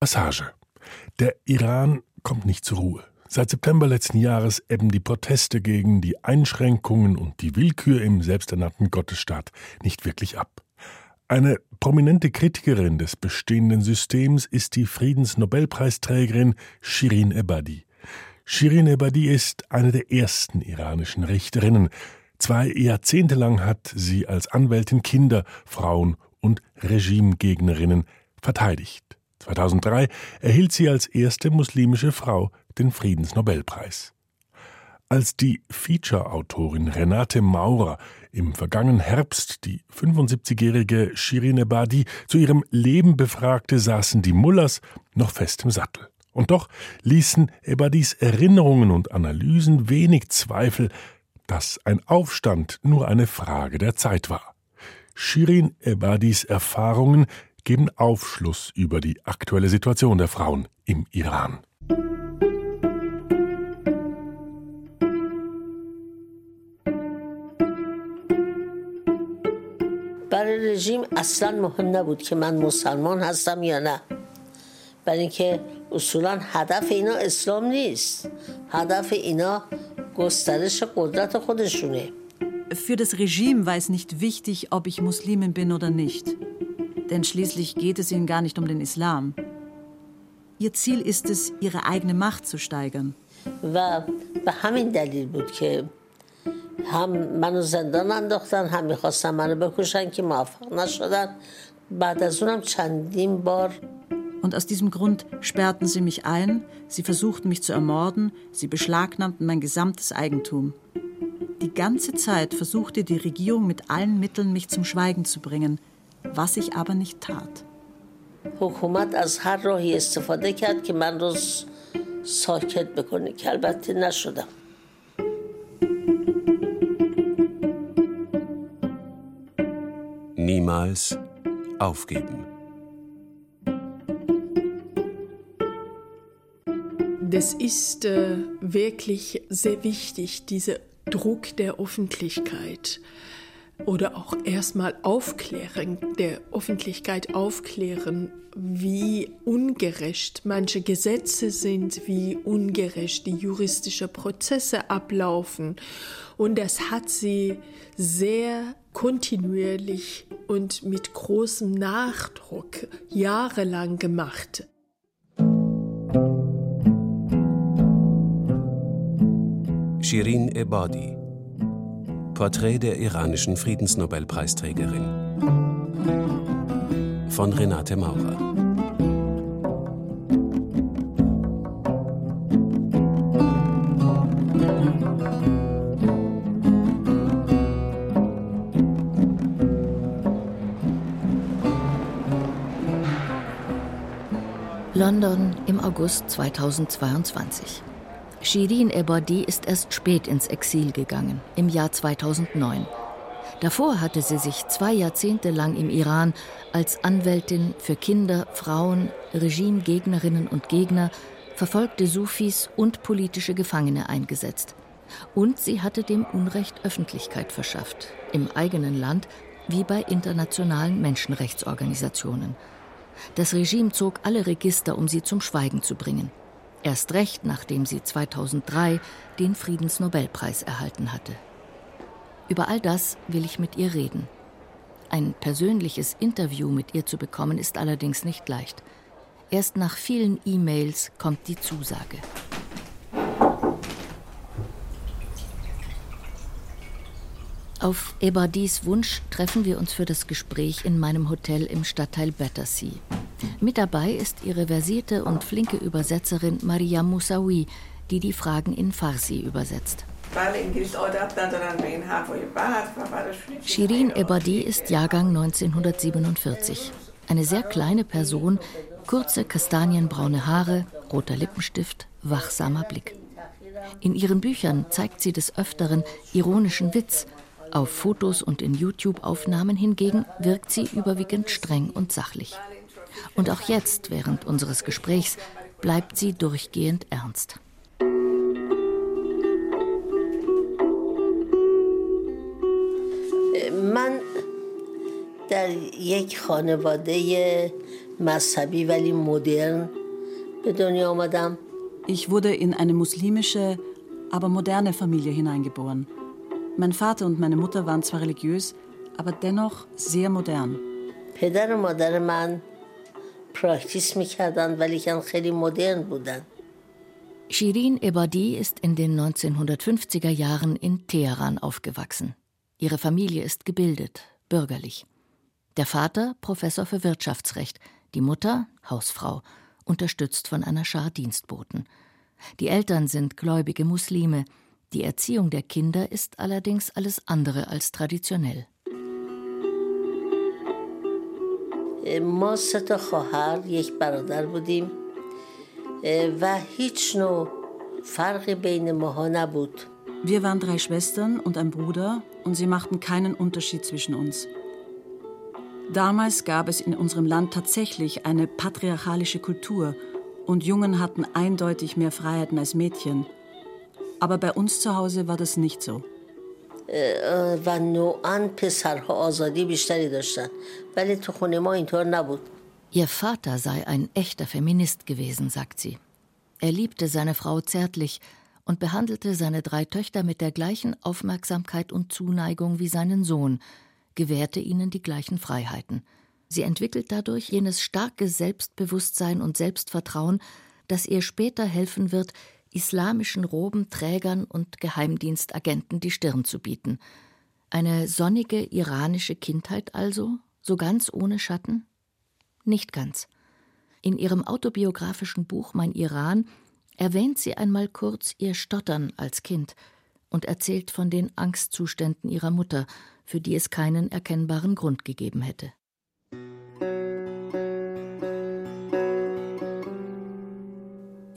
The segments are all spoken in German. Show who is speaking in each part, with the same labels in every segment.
Speaker 1: Passage. Der Iran kommt nicht zur Ruhe. Seit September letzten Jahres ebben die Proteste gegen die Einschränkungen und die Willkür im selbsternannten Gottesstaat nicht wirklich ab. Eine prominente Kritikerin des bestehenden Systems ist die Friedensnobelpreisträgerin Shirin Ebadi. Shirin Ebadi ist eine der ersten iranischen Richterinnen. Zwei Jahrzehnte lang hat sie als Anwältin Kinder, Frauen und Regimegegnerinnen verteidigt. 2003 erhielt sie als erste muslimische Frau den Friedensnobelpreis. Als die Feature-Autorin Renate Maurer im vergangenen Herbst die 75-jährige Shirin Ebadi zu ihrem Leben befragte, saßen die Mullers noch fest im Sattel. Und doch ließen Ebadis Erinnerungen und Analysen wenig Zweifel, dass ein Aufstand nur eine Frage der Zeit war. Shirin Ebadis Erfahrungen geben Aufschluss über die aktuelle Situation der Frauen im Iran.
Speaker 2: برای رژیم اصلا مهم نبود که من مسلمان هستم یا نه برای اینکه اصولا هدف اینا اسلام نیست هدف اینا گسترش قدرت خودشونه
Speaker 3: Für das Regime war es nicht wichtig, ob ich Muslimin bin oder nicht. Denn schließlich geht es ihnen gar nicht um den Islam. Ihr Ziel ist es, ihre eigene Macht zu steigern.
Speaker 2: و به همین دلیل بود که هم منو زندان انداختن هم میخواستن منو بکشن که موفق نشدن بعد از اونم چندین بار
Speaker 3: Und aus diesem Grund sperrten sie mich ein, sie versuchten mich zu ermorden, sie beschlagnahmten mein gesamtes Eigentum. Die ganze Zeit versuchte die Regierung mit allen Mitteln, mich zum Schweigen zu bringen, was ich aber nicht tat.
Speaker 2: حکومت از هر راهی استفاده کرد که من رو ساکت بکنه که البته نشدم
Speaker 4: Niemals aufgeben.
Speaker 5: Das ist äh, wirklich sehr wichtig, dieser Druck der Öffentlichkeit oder auch erstmal aufklären, der Öffentlichkeit aufklären, wie ungerecht manche Gesetze sind, wie ungerecht die juristische Prozesse ablaufen. Und das hat sie sehr kontinuierlich und mit großem Nachdruck jahrelang gemacht.
Speaker 4: Shirin Ebadi Porträt der iranischen Friedensnobelpreisträgerin von Renate Maurer
Speaker 6: London im August 2022. Shirin Ebadi ist erst spät ins Exil gegangen, im Jahr 2009. Davor hatte sie sich zwei Jahrzehnte lang im Iran als Anwältin für Kinder, Frauen, Regimegegnerinnen und Gegner, verfolgte Sufis und politische Gefangene eingesetzt. Und sie hatte dem Unrecht Öffentlichkeit verschafft, im eigenen Land wie bei internationalen Menschenrechtsorganisationen. Das Regime zog alle Register, um sie zum Schweigen zu bringen. Erst recht, nachdem sie 2003 den Friedensnobelpreis erhalten hatte. Über all das will ich mit ihr reden. Ein persönliches Interview mit ihr zu bekommen, ist allerdings nicht leicht. Erst nach vielen E-Mails kommt die Zusage. Auf Ebadis Wunsch treffen wir uns für das Gespräch in meinem Hotel im Stadtteil Battersea. Mit dabei ist ihre versierte und flinke Übersetzerin Maria Moussaoui, die die Fragen in Farsi übersetzt. Shirin Ebadi ist Jahrgang 1947. Eine sehr kleine Person, kurze kastanienbraune Haare, roter Lippenstift, wachsamer Blick. In ihren Büchern zeigt sie des Öfteren ironischen Witz. Auf Fotos und in YouTube-Aufnahmen hingegen wirkt sie überwiegend streng und sachlich. Und auch jetzt, während unseres Gesprächs, bleibt sie durchgehend ernst.
Speaker 2: من در یک خانواده مذهبی ولی مدرن به دنیا آمدم
Speaker 3: Ich wurde in eine muslimische, aber moderne Familie hineingeboren. Mein Vater und meine Mutter waren zwar religiös, aber dennoch sehr modern.
Speaker 2: پدر و مادر من پراکتیس میکردن ولی کن خیلی مدرن بودن
Speaker 6: Shirin Ebadi ist in den 1950er Jahren in Teheran aufgewachsen. Ihre Familie ist gebildet, bürgerlich. Der Vater Professor für Wirtschaftsrecht, die Mutter Hausfrau, unterstützt von einer Schar Dienstboten. Die Eltern sind gläubige Muslime. Die Erziehung der Kinder ist allerdings alles andere als traditionell.
Speaker 2: ما سه تا خواهر یک برادر بودیم و هیچ نوع فرقی بین ماها نبود
Speaker 3: Wir waren drei Schwestern und ein Bruder und sie machten keinen Unterschied zwischen uns. Damals gab es in unserem Land tatsächlich eine patriarchalische Kultur und Jungen hatten eindeutig mehr Freiheiten als Mädchen. Aber bei uns zu Hause war das nicht so.
Speaker 2: و نوعا پسرها آزادی بیشتری داشتن ولی تو خونه ما اینطور نبود
Speaker 6: Ihr Vater sei ein echter Feminist gewesen, sagt sie. Er liebte seine Frau zärtlich und behandelte seine drei Töchter mit der gleichen Aufmerksamkeit und Zuneigung wie seinen Sohn, gewährte ihnen die gleichen Freiheiten. Sie entwickelt dadurch jenes starke Selbstbewusstsein und Selbstvertrauen, das ihr später helfen wird, islamischen Robenträgern und Geheimdienstagenten die Stirn zu bieten. Eine sonnige iranische Kindheit also, so ganz ohne Schatten? Nicht ganz. In ihrem autobiografischen Buch Mein Iran erwähnt sie einmal kurz ihr Stottern als Kind und erzählt von den Angstzuständen ihrer Mutter, für die es keinen erkennbaren Grund gegeben hätte.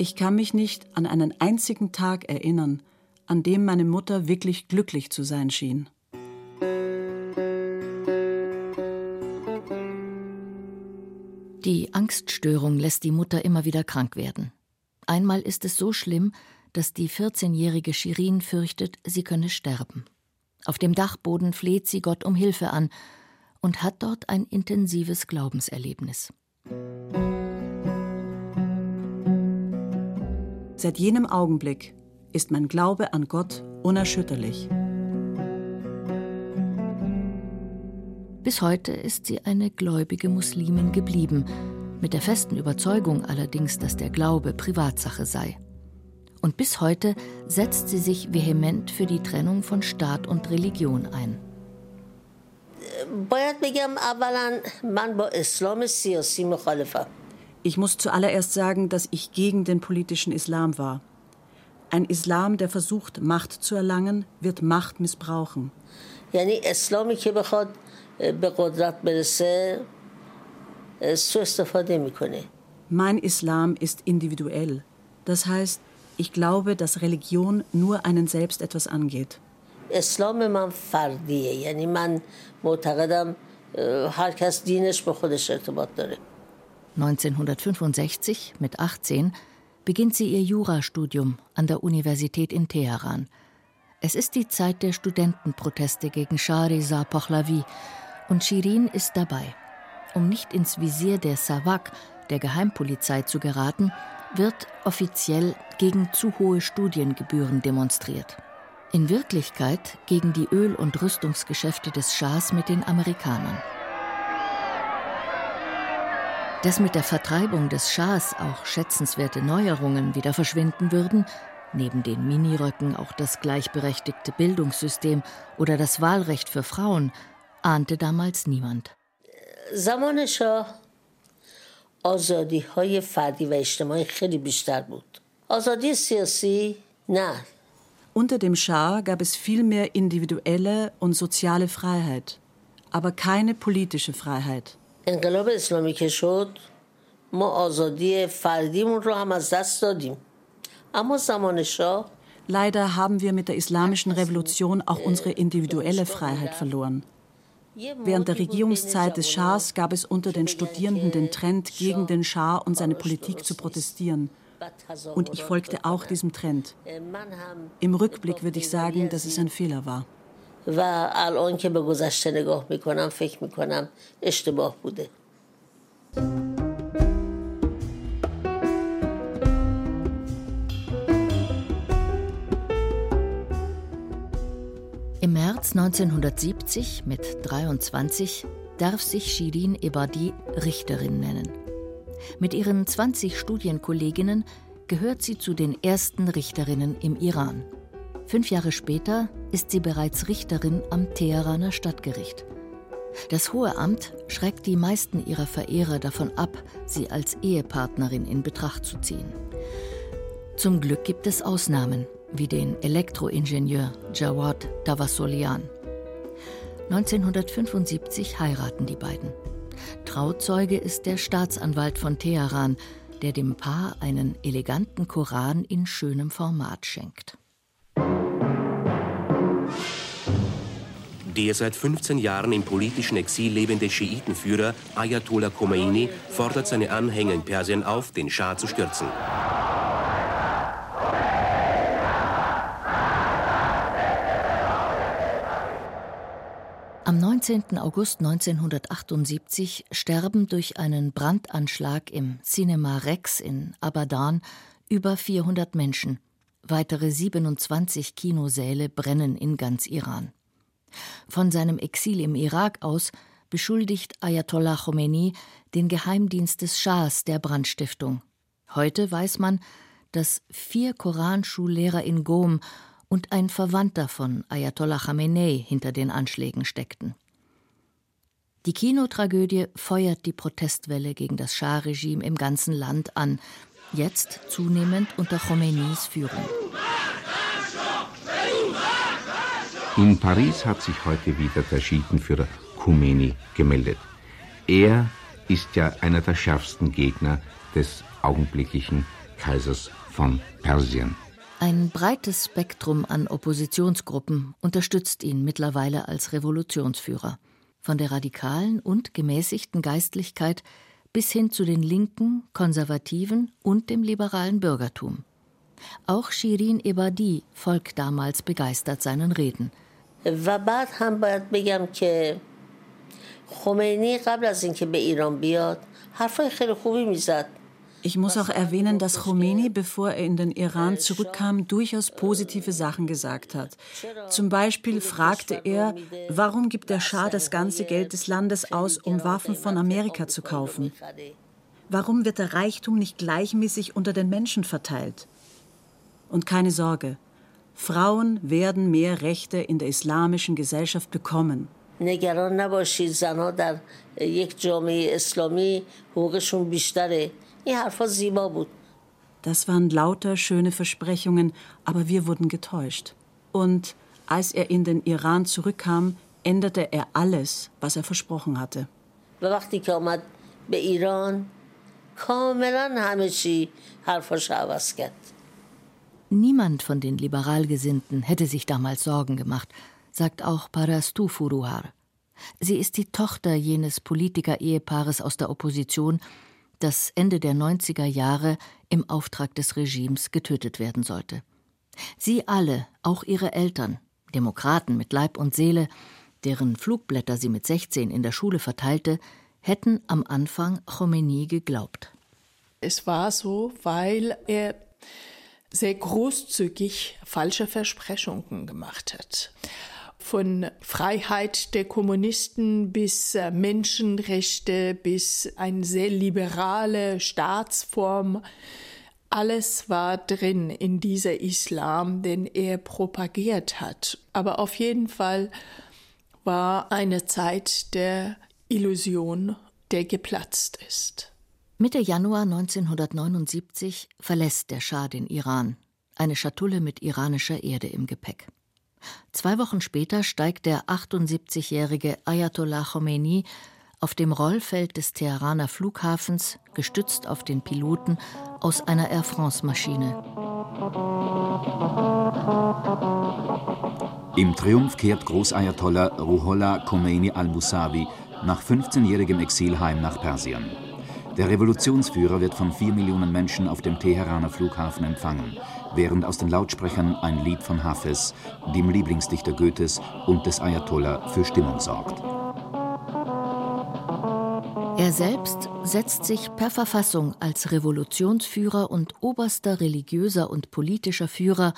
Speaker 3: Ich kann mich nicht an einen einzigen Tag erinnern, an dem meine Mutter wirklich glücklich zu sein schien.
Speaker 6: Die Angststörung lässt die Mutter immer wieder krank werden. Einmal ist es so schlimm, dass die 14-jährige Shirin fürchtet, sie könne sterben. Auf dem Dachboden fleht sie Gott um Hilfe an und hat dort ein intensives Glaubenserlebnis.
Speaker 3: Seit jenem Augenblick ist mein Glaube an Gott unerschütterlich.
Speaker 6: Bis heute ist sie eine gläubige Muslimin geblieben, mit der festen Überzeugung allerdings, dass der Glaube Privatsache sei. Und bis heute setzt sie sich vehement für die Trennung von Staat und Religion ein.
Speaker 2: باید بگم اولا من با اسلام سیاسی مخالفم
Speaker 3: Ich muss zuallererst sagen, dass ich gegen den politischen Islam war. Ein Islam, der versucht, Macht zu erlangen, wird Macht missbrauchen.
Speaker 2: یعنی اسلامی که بخواد به قدرت برسه سو استفاده میکنه
Speaker 3: Mein Islam ist individuell. Das heißt, ich glaube, dass Religion nur einen selbst etwas angeht.
Speaker 2: اسلام من فردیه یعنی من معتقدم هر کس دینش به خودش ارتباط داره
Speaker 6: 1965, mit 18, beginnt sie ihr Jurastudium an der Universität in Teheran. Es ist die Zeit der Studentenproteste gegen Shah Reza Pahlavi und Shirin ist dabei. Um nicht ins Visier der Savak, der Geheimpolizei, zu geraten, wird offiziell gegen zu hohe Studiengebühren demonstriert. In Wirklichkeit gegen die Öl- und Rüstungsgeschäfte des Schahs mit den Amerikanern. Dass mit der Vertreibung des Schahs auch schätzenswerte Neuerungen wieder verschwinden würden, neben den Miniröcken auch das gleichberechtigte Bildungssystem oder das Wahlrecht für Frauen, ahnte damals niemand.
Speaker 2: زمان شاه آزادی های فردی و اجتماعی خیلی بیشتر بود آزادی سیاسی نه
Speaker 3: Unter dem Schah gab es viel mehr individuelle und soziale Freiheit, aber keine politische Freiheit.
Speaker 2: انقلاب اسلامی که شد ما آزادی فردیمون رو هم از دست دادیم اما زمان شاه
Speaker 3: Leider haben wir mit der islamischen Revolution auch unsere individuelle Freiheit verloren. Während der Regierungszeit des Schahs gab es unter den Studierenden den Trend, gegen den Schah und seine Politik zu protestieren. Und ich folgte auch diesem Trend. Im Rückblick würde ich sagen, dass es ein Fehler war.
Speaker 2: و الان که به گذشته نگاه میکنم فکر میکنم اشتباه بوده Im
Speaker 6: März 1970 mit 23 darf sich Shirin Ebadi Richterin nennen. Mit ihren 20 Studienkolleginnen gehört sie zu den ersten Richterinnen im Iran. Fünf Jahre später ist sie bereits Richterin am Teheraner Stadtgericht. Das Hohe Amt schreckt die meisten ihrer Verehrer davon ab, sie als Ehepartnerin in Betracht zu ziehen. Zum Glück gibt es Ausnahmen, wie den Elektroingenieur Jawad Davasolian. 1975 heiraten die beiden. Trauzeuge ist der Staatsanwalt von Teheran, der dem Paar einen eleganten Koran in schönem Format schenkt.
Speaker 7: Der seit 15 Jahren im politischen Exil lebende Schiitenführer Ayatollah Khomeini fordert seine Anhänger in Persien auf, den Schah zu stürzen.
Speaker 6: Am 19. August 1978 sterben durch einen Brandanschlag im Cinema Rex in Abadan über 400 Menschen. Weitere 27 Kinosäle brennen in ganz Iran. Von seinem Exil im Irak aus beschuldigt Ayatollah Khomeini den Geheimdienst des Schahs der Brandstiftung. Heute weiß man, dass vier Koranschullehrer in Gom und ein Verwandter von Ayatollah Khamenei hinter den Anschlägen steckten. Die Kinotragödie feuert die Protestwelle gegen das Schah-Regime im ganzen Land an, jetzt zunehmend unter Khomeinis Führung.
Speaker 8: In Paris hat sich heute wieder der Schiedenführer Khomeini gemeldet. Er ist ja einer der schärfsten Gegner des augenblicklichen Kaisers von Persien.
Speaker 6: Ein breites Spektrum an Oppositionsgruppen unterstützt ihn mittlerweile als Revolutionsführer. Von der radikalen und gemäßigten Geistlichkeit bis hin zu den linken, konservativen und dem liberalen Bürgertum. Auch Shirin Ebadi folgt damals begeistert seinen Reden –
Speaker 2: و بعد هم باید بگم که خمینی قبل از اینکه به ایران بیاد حرفای خیلی خوبی میزد
Speaker 3: Ich muss auch erwähnen, dass Khomeini, bevor er in den Iran zurückkam, durchaus positive Sachen gesagt hat. Zum Beispiel fragte er, warum gibt der Schah das ganze Geld des Landes aus, um Waffen von Amerika zu kaufen? Warum wird der Reichtum nicht gleichmäßig unter den Menschen verteilt? Und keine Sorge, Frauen werden mehr Rechte in der islamischen Gesellschaft bekommen.
Speaker 2: نگران نباشید زنها در یک جامعه اسلامی حقوقشون بیشتره این حرفا زیبا بود
Speaker 3: Das waren lauter schöne Versprechungen, aber wir wurden getäuscht. Und als er in den Iran zurückkam, änderte er alles, was er versprochen hatte.
Speaker 2: و وقتی که آمد به ایران کاملا همه چی حرفاش عوض کرد
Speaker 6: Niemand von den Liberalgesinnten hätte sich damals Sorgen gemacht, sagt auch Parastu Furuhar. Sie ist die Tochter jenes Politiker-Ehepaares aus der Opposition, das Ende der 90er Jahre im Auftrag des Regimes getötet werden sollte. Sie alle, auch ihre Eltern, Demokraten mit Leib und Seele, deren Flugblätter sie mit 16 in der Schule verteilte, hätten am Anfang Khomeini geglaubt.
Speaker 5: Es war so, weil er sehr großzügig falsche Versprechungen gemacht hat. Von Freiheit der Kommunisten bis äh, Menschenrechte bis eine sehr liberale Staatsform. Alles war drin in dieser Islam, den er propagiert hat. Aber auf jeden Fall war eine Zeit der Illusion, der geplatzt ist.
Speaker 6: Mitte Januar 1979 verlässt der Schah den Iran, eine Schatulle mit iranischer Erde im Gepäck. Zwei Wochen später steigt der 78-jährige Ayatollah Khomeini auf dem Rollfeld des Teheraner Flughafens, gestützt auf den Piloten, aus einer Air France-Maschine.
Speaker 9: Im Triumph kehrt Großayatollah Ruhollah Khomeini al-Musawi nach 15-jährigem Exil heim nach Persien. Der Revolutionsführer wird von vier Millionen Menschen auf dem Teheraner Flughafen empfangen, während aus den Lautsprechern ein Lied von Hafez, dem Lieblingsdichter Goethes und des Ayatollah, für Stimmung sorgt.
Speaker 6: Er selbst setzt sich per Verfassung als Revolutionsführer und oberster religiöser und politischer Führer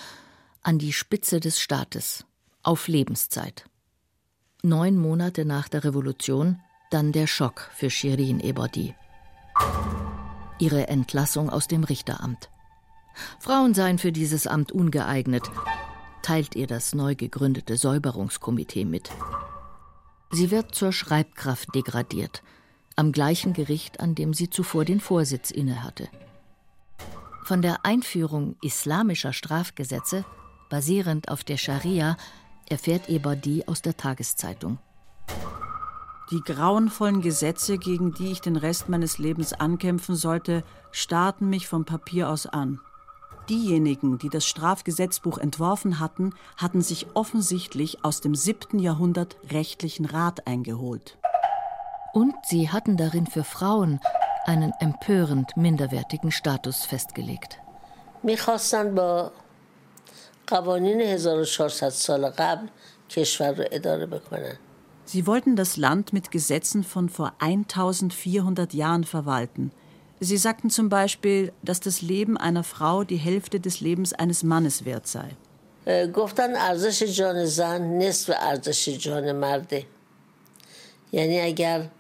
Speaker 6: an die Spitze des Staates auf Lebenszeit Neun Monate nach der Revolution dann der Schock für Shirin Ebadi. Ihre Entlassung aus dem Richteramt. Frauen seien für dieses Amt ungeeignet, teilt ihr das neu gegründete Säuberungskomitee mit. Sie wird zur Schreibkraft degradiert, am gleichen Gericht, an dem sie zuvor den Vorsitz innehatte. Von der Einführung islamischer Strafgesetze, basierend auf der Scharia, erfährt Ebadi aus der Tageszeitung.
Speaker 3: Die grauenvollen Gesetze, gegen die ich den Rest meines Lebens ankämpfen sollte, starrten mich vom Papier aus an. Diejenigen, die das Strafgesetzbuch entworfen hatten, hatten sich offensichtlich aus dem siebten Jahrhundert rechtlichen Rat eingeholt.
Speaker 6: Und sie hatten darin für Frauen einen empörend minderwertigen Status festgelegt.
Speaker 2: میخواستن با قوانین 1400 سال قبل کشور رو اداره بکنن
Speaker 3: Sie wollten das Land mit Gesetzen von vor 1400 Jahren verwalten. Sie sagten zum Beispiel, dass das Leben einer Frau die Hälfte des Lebens eines Mannes wert sei.
Speaker 2: گفتن ارزش جان زن نصف ارزش جان مرده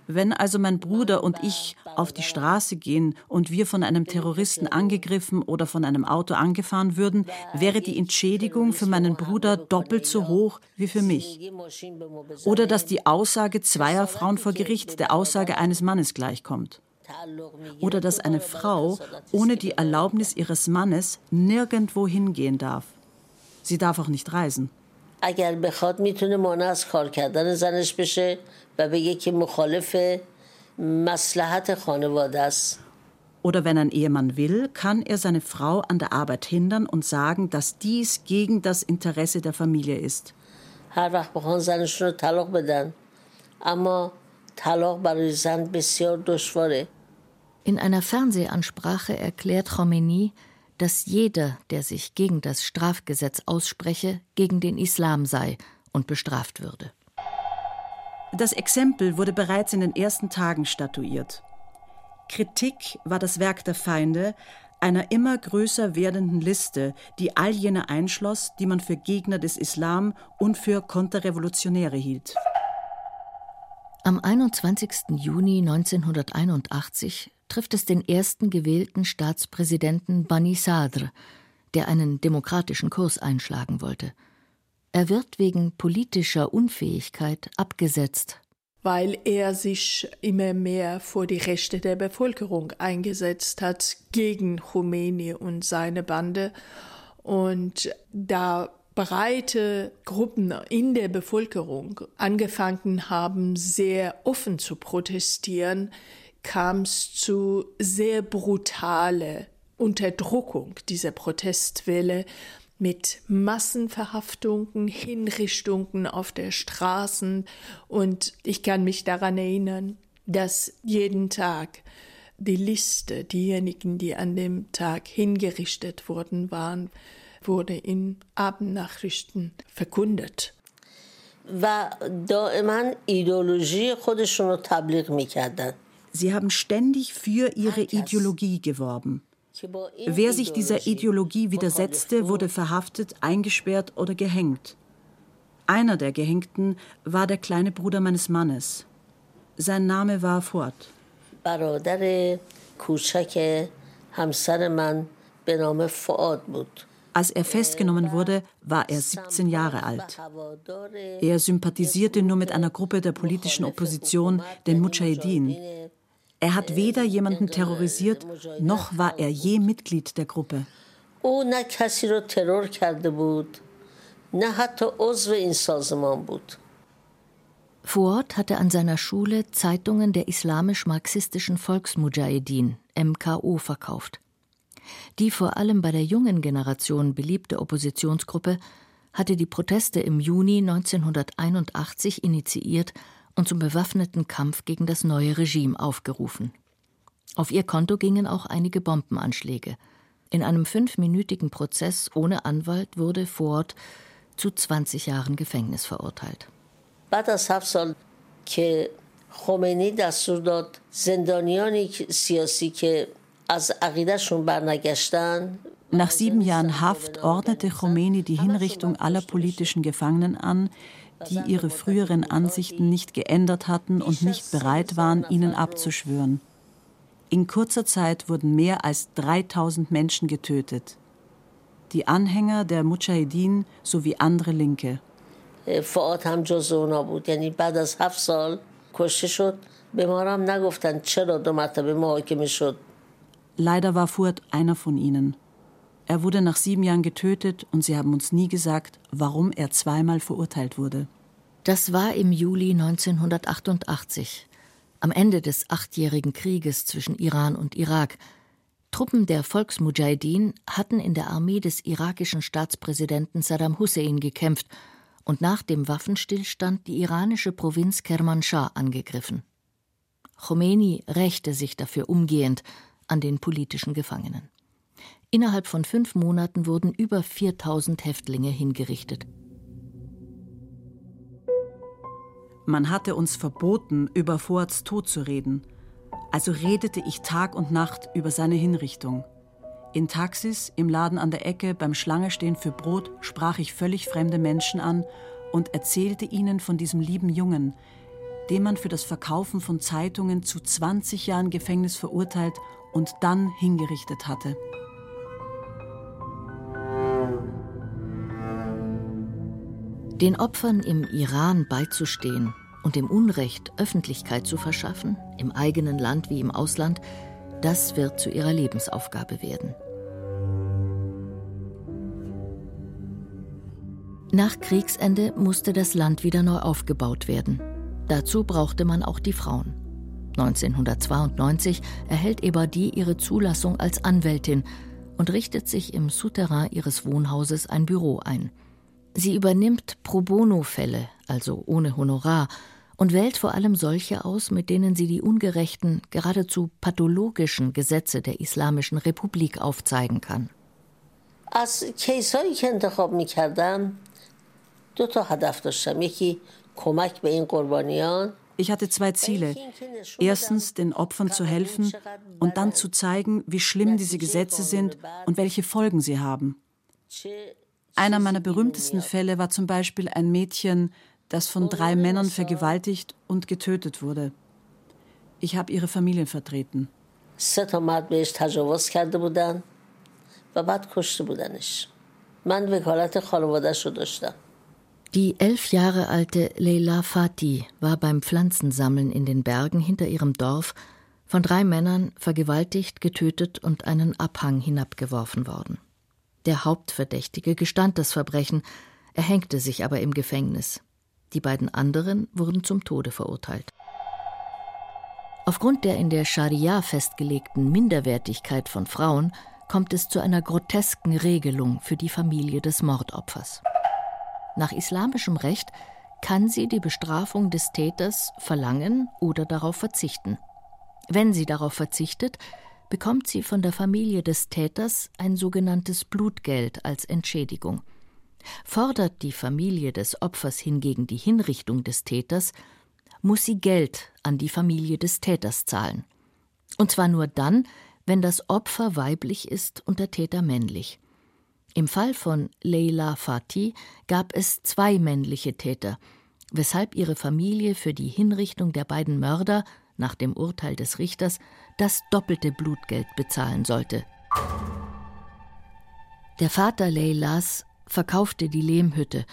Speaker 3: wenn also mein Bruder und ich auf die Straße gehen und wir von einem Terroristen angegriffen oder von einem Auto angefahren würden, wäre die Entschädigung für meinen Bruder doppelt so hoch wie für mich. Oder dass die Aussage zweier Frauen vor Gericht der Aussage eines Mannes gleichkommt. Oder dass eine Frau ohne die Erlaubnis ihres Mannes nirgendwo hingehen darf. Sie darf auch nicht reisen.
Speaker 2: اگر بخواد میتونه مانع از کار کردن زنش بشه و بگه که مخالف مسلحت خانواده است.
Speaker 3: Oder wenn ein Ehemann will, kann er seine Frau an der Arbeit hindern und sagen, dass dies gegen das Interesse der Familie ist.
Speaker 2: هر وقت بخوان زنشون رو طلاق بدن اما طلاق برای زن بسیار دشواره.
Speaker 6: In einer Fernsehansprache erklärt Khomeini, dass jeder, der sich gegen das Strafgesetz ausspreche, gegen den Islam sei und bestraft würde.
Speaker 3: Das Exempel wurde bereits in den ersten Tagen statuiert. Kritik war das Werk der Feinde, einer immer größer werdenden Liste, die all jene einschloss, die man für Gegner des Islam und für Konterrevolutionäre hielt.
Speaker 6: Am 21. Juni 1981 trifft es den ersten gewählten Staatspräsidenten Bani Sadr, der einen demokratischen Kurs einschlagen wollte. Er wird wegen politischer Unfähigkeit abgesetzt.
Speaker 5: Weil er sich immer mehr vor die Rechte der Bevölkerung eingesetzt hat gegen Khomeini und seine Bande. Und da breite Gruppen in der Bevölkerung angefangen haben, sehr offen zu protestieren, kam es zu sehr brutale Unterdrückung dieser Protestwelle mit Massenverhaftungen, Hinrichtungen auf der Straßen. Und ich kann mich daran erinnern, dass jeden Tag die Liste diejenigen, die an dem Tag hingerichtet worden waren, wurde in Abendnachrichten verkündet.
Speaker 2: و دائما ایدولوژی خودشون رو تبلیغ میکردن
Speaker 3: Sie haben ständig für ihre Ideologie geworben. Wer sich dieser Ideologie widersetzte, wurde verhaftet, eingesperrt oder gehängt. Einer der Gehängten war der kleine Bruder meines Mannes. Sein Name war Ford. Als er festgenommen wurde, war er 17 Jahre alt. Er sympathisierte nur mit einer Gruppe der politischen Opposition, den Mujahedin. Er hat weder jemanden terrorisiert, noch war er je Mitglied der Gruppe.
Speaker 6: Fuad hatte an seiner Schule Zeitungen der islamisch-marxistischen Volksmujahedin, MKO, verkauft. Die vor allem bei der jungen Generation beliebte Oppositionsgruppe hatte die Proteste im Juni 1981 initiiert und zum bewaffneten Kampf gegen das neue Regime aufgerufen. Auf ihr Konto gingen auch einige Bombenanschläge. In einem fünfminütigen Prozess ohne Anwalt wurde Ford zu 20 Jahren Gefängnis verurteilt.
Speaker 2: بعد از هفت سال که خمینی دستور داد زندانیانی سیاسی که از عقیدهشون برنگشتن
Speaker 3: Nach sieben Jahren Haft ordnete Khomeini die Hinrichtung aller politischen Gefangenen an, die ihre früheren Ansichten nicht geändert hatten und nicht bereit waren, ihnen abzuschwören. In kurzer Zeit wurden mehr als 3000 Menschen getötet. Die Anhänger der Mujahedin sowie andere Linke.
Speaker 2: فعاد هم جز اونا بود یعنی بعد از هفت سال کشته شد به ما هم نگفتن چرا دو مرتبه محاکمه شد
Speaker 3: Leider war Fuad einer von ihnen. Er wurde nach sieben Jahren getötet und sie haben uns nie gesagt, warum er zweimal verurteilt wurde.
Speaker 6: Das war im Juli 1988, am Ende des achtjährigen Krieges zwischen Iran und Irak. Truppen der Volksmujahideen hatten in der Armee des irakischen Staatspräsidenten Saddam Hussein gekämpft und nach dem Waffenstillstand die iranische Provinz Kermanshah angegriffen. Khomeini rächte sich dafür umgehend an den politischen Gefangenen. Innerhalb von fünf Monaten wurden über 4000 Häftlinge hingerichtet.
Speaker 3: Man hatte uns verboten, über Fuads Tod zu reden. Also redete ich Tag und Nacht über seine Hinrichtung. In Taxis, im Laden an der Ecke, beim Schlangestehen für Brot sprach ich völlig fremde Menschen an und erzählte ihnen von diesem lieben Jungen, den man für das Verkaufen von Zeitungen zu 20 Jahren Gefängnis verurteilt und dann hingerichtet hatte.
Speaker 6: Den Opfern im Iran beizustehen und dem Unrecht Öffentlichkeit zu verschaffen, im eigenen Land wie im Ausland, das wird zu ihrer Lebensaufgabe werden. Nach Kriegsende musste das Land wieder neu aufgebaut werden. Dazu brauchte man auch die Frauen. 1992 erhält Ebadi ihre Zulassung als Anwältin und richtet sich im Souterrain ihres Wohnhauses ein Büro ein. Sie übernimmt Pro Bono-Fälle, also ohne Honorar, und wählt vor allem solche aus, mit denen sie die ungerechten, geradezu pathologischen Gesetze der Islamischen Republik aufzeigen kann.
Speaker 2: از کیسایی که انتخاب میکردم دو تا هدف داشتم یکی کمک به این قربانیان
Speaker 3: ich hatte zwei Ziele. Erstens, den Opfern zu helfen und dann zu zeigen, wie schlimm diese Gesetze sind und welche Folgen sie haben. Einer meiner berühmtesten Fälle war zum Beispiel ein Mädchen, das von drei Männern vergewaltigt und getötet wurde. Ich habe ihre Familien vertreten.
Speaker 2: من وکالت خانوادهش رو داشتم
Speaker 6: die elf Jahre alte Leila Fatih war beim Pflanzensammeln in den Bergen hinter ihrem Dorf von drei Männern vergewaltigt, getötet und einen Abhang hinabgeworfen worden. Der Hauptverdächtige gestand das Verbrechen, er hängte sich aber im Gefängnis. Die beiden anderen wurden zum Tode verurteilt. Aufgrund der in der Scharia festgelegten Minderwertigkeit von Frauen kommt es zu einer grotesken Regelung für die Familie des Mordopfers. Nach islamischem Recht kann sie die Bestrafung des Täters verlangen oder darauf verzichten. Wenn sie darauf verzichtet, bekommt sie von der Familie des Täters ein sogenanntes Blutgeld als Entschädigung. Fordert die Familie des Opfers hingegen die Hinrichtung des Täters, muss sie Geld an die Familie des Täters zahlen. Und zwar nur dann, wenn das Opfer weiblich ist und der Täter männlich. Im Fall von Leila Fatih gab es zwei männliche Täter, weshalb ihre Familie für die Hinrichtung der beiden Mörder nach dem Urteil des Richters das doppelte Blutgeld bezahlen sollte. Der Vater Leilas verkaufte die Lehmhütte,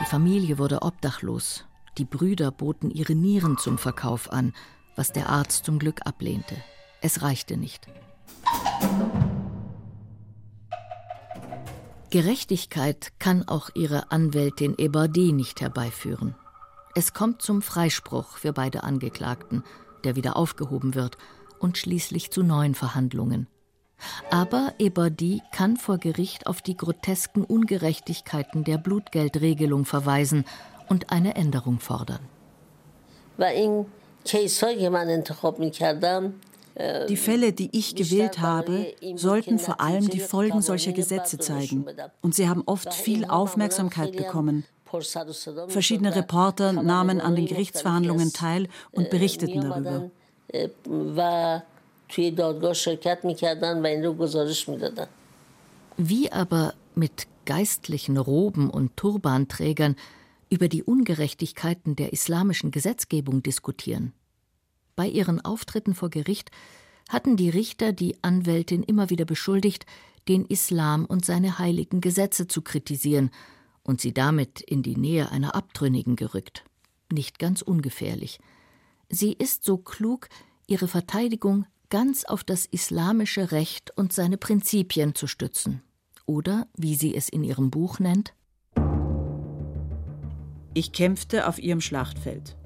Speaker 6: die Familie wurde obdachlos, die Brüder boten ihre Nieren zum Verkauf an, was der Arzt zum Glück ablehnte. Es reichte nicht. Gerechtigkeit kann auch ihre Anwältin Ebadi nicht herbeiführen. Es kommt zum Freispruch für beide Angeklagten, der wieder aufgehoben wird, und schließlich zu neuen Verhandlungen. Aber Ebadi kann vor Gericht auf die grotesken Ungerechtigkeiten der Blutgeldregelung verweisen und eine Änderung fordern.
Speaker 3: Die Fälle, die ich gewählt habe, sollten vor allem die Folgen solcher Gesetze zeigen. Und sie haben oft viel Aufmerksamkeit bekommen. Verschiedene Reporter nahmen an den Gerichtsverhandlungen teil und berichteten darüber.
Speaker 6: Wie aber mit geistlichen Roben und Turbanträgern über die Ungerechtigkeiten der islamischen Gesetzgebung diskutieren. Bei ihren Auftritten vor Gericht hatten die Richter die Anwältin immer wieder beschuldigt, den Islam und seine heiligen Gesetze zu kritisieren und sie damit in die Nähe einer Abtrünnigen gerückt. Nicht ganz ungefährlich. Sie ist so klug, ihre Verteidigung ganz auf das islamische Recht und seine Prinzipien zu stützen. Oder, wie sie es in ihrem Buch nennt,
Speaker 3: ich kämpfte auf ihrem Schlachtfeld.